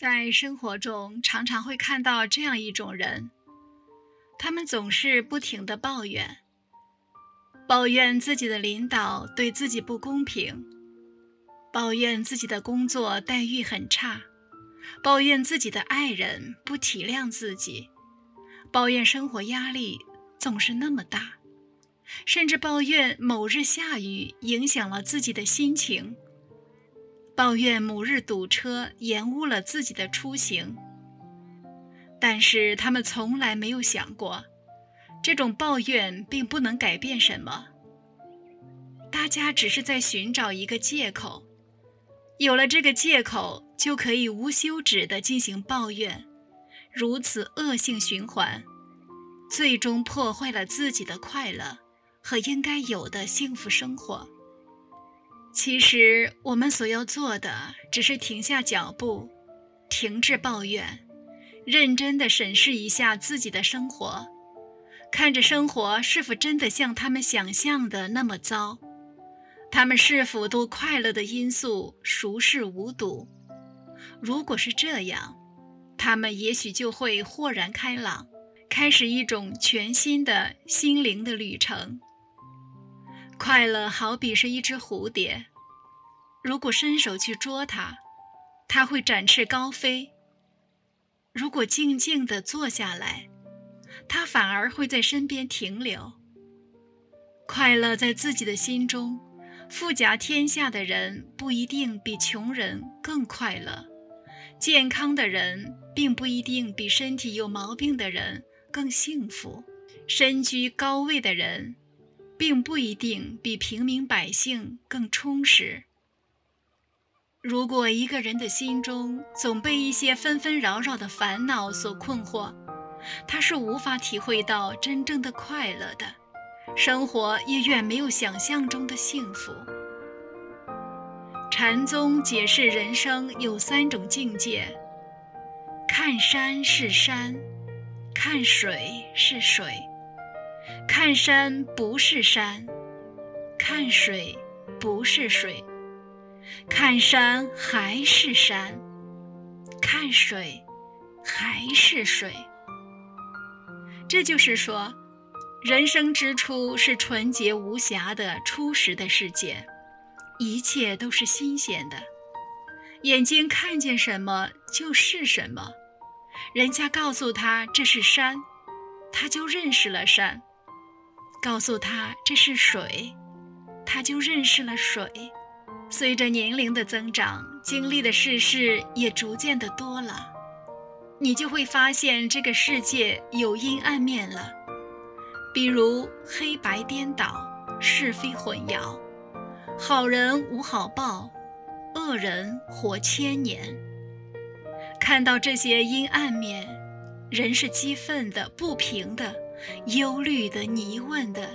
在生活中，常常会看到这样一种人，他们总是不停地抱怨，抱怨自己的领导对自己不公平，抱怨自己的工作待遇很差，抱怨自己的爱人不体谅自己，抱怨生活压力总是那么大，甚至抱怨某日下雨影响了自己的心情。抱怨某日堵车延误了自己的出行，但是他们从来没有想过，这种抱怨并不能改变什么。大家只是在寻找一个借口，有了这个借口，就可以无休止地进行抱怨，如此恶性循环，最终破坏了自己的快乐和应该有的幸福生活。其实，我们所要做的，只是停下脚步，停止抱怨，认真地审视一下自己的生活，看着生活是否真的像他们想象的那么糟，他们是否都快乐的因素熟视无睹。如果是这样，他们也许就会豁然开朗，开始一种全新的心灵的旅程。快乐好比是一只蝴蝶，如果伸手去捉它，它会展翅高飞；如果静静地坐下来，它反而会在身边停留。快乐在自己的心中，富甲天下的人不一定比穷人更快乐，健康的人并不一定比身体有毛病的人更幸福，身居高位的人，并不一定比平民百姓更充实。如果一个人的心中总被一些纷纷扰扰的烦恼所困惑，他是无法体会到真正的快乐的，生活也远没有想象中的幸福。禅宗解释人生有三种境界：看山是山，看水是水。看山不是山，看水不是水，看山还是山，看水还是水。这就是说，人生之初是纯洁无瑕的初始的世界，一切都是新鲜的。眼睛看见什么就是什么，人家告诉他这是山，他就认识了山。告诉他这是水，他就认识了水。随着年龄的增长，经历的世事也逐渐的多了，你就会发现这个世界有阴暗面了，比如黑白颠倒、是非混淆，好人无好报，恶人活千年。看到这些阴暗面，人是激愤的、不平的。忧虑的、疑问的、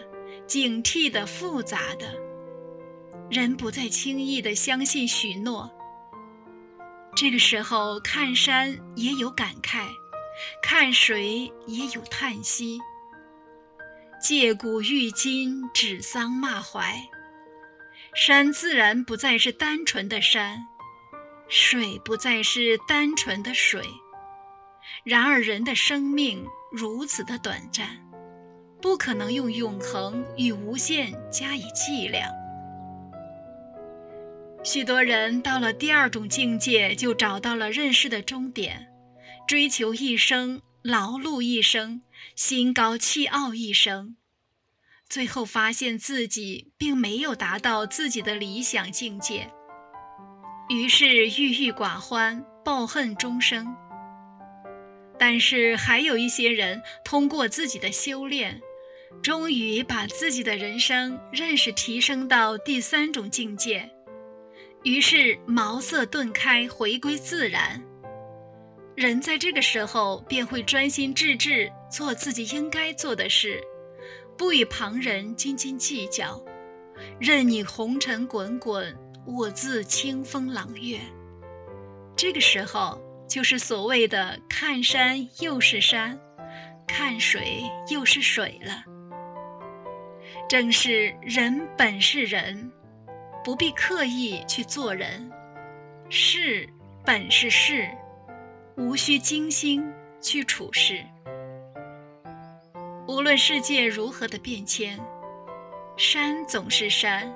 警惕的、复杂的，人不再轻易的相信许诺。这个时候，看山也有感慨，看水也有叹息。借古喻今，指桑骂槐。山自然不再是单纯的山，水不再是单纯的水。然而，人的生命如此的短暂，不可能用永恒与无限加以计量。许多人到了第二种境界，就找到了认识的终点，追求一生，劳碌一生，心高气傲一生，最后发现自己并没有达到自己的理想境界，于是郁郁寡欢，抱恨终生。但是还有一些人通过自己的修炼，终于把自己的人生认识提升到第三种境界，于是茅塞顿开，回归自然。人在这个时候便会专心致志做自己应该做的事，不与旁人斤斤计较，任你红尘滚滚，我自清风朗月。这个时候。就是所谓的看山又是山，看水又是水了。正是人本是人，不必刻意去做人；事本是事，无需精心去处事。无论世界如何的变迁，山总是山，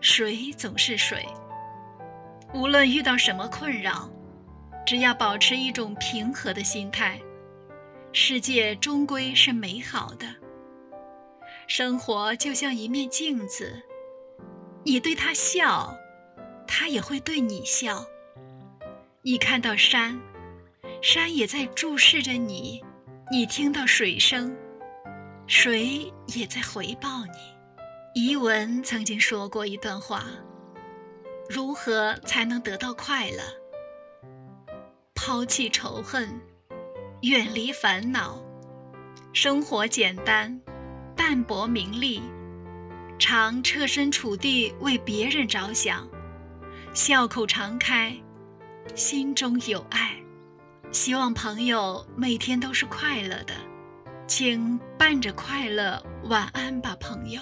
水总是水。无论遇到什么困扰，只要保持一种平和的心态，世界终归是美好的。生活就像一面镜子，你对它笑，它也会对你笑。你看到山，山也在注视着你；你听到水声，水也在回报你。仪文曾经说过一段话：如何才能得到快乐？抛弃仇恨，远离烦恼，生活简单，淡泊名利，常设身处地为别人着想，笑口常开。心中有爱，希望朋友每天都是快乐的，请伴着快乐晚安吧，朋友。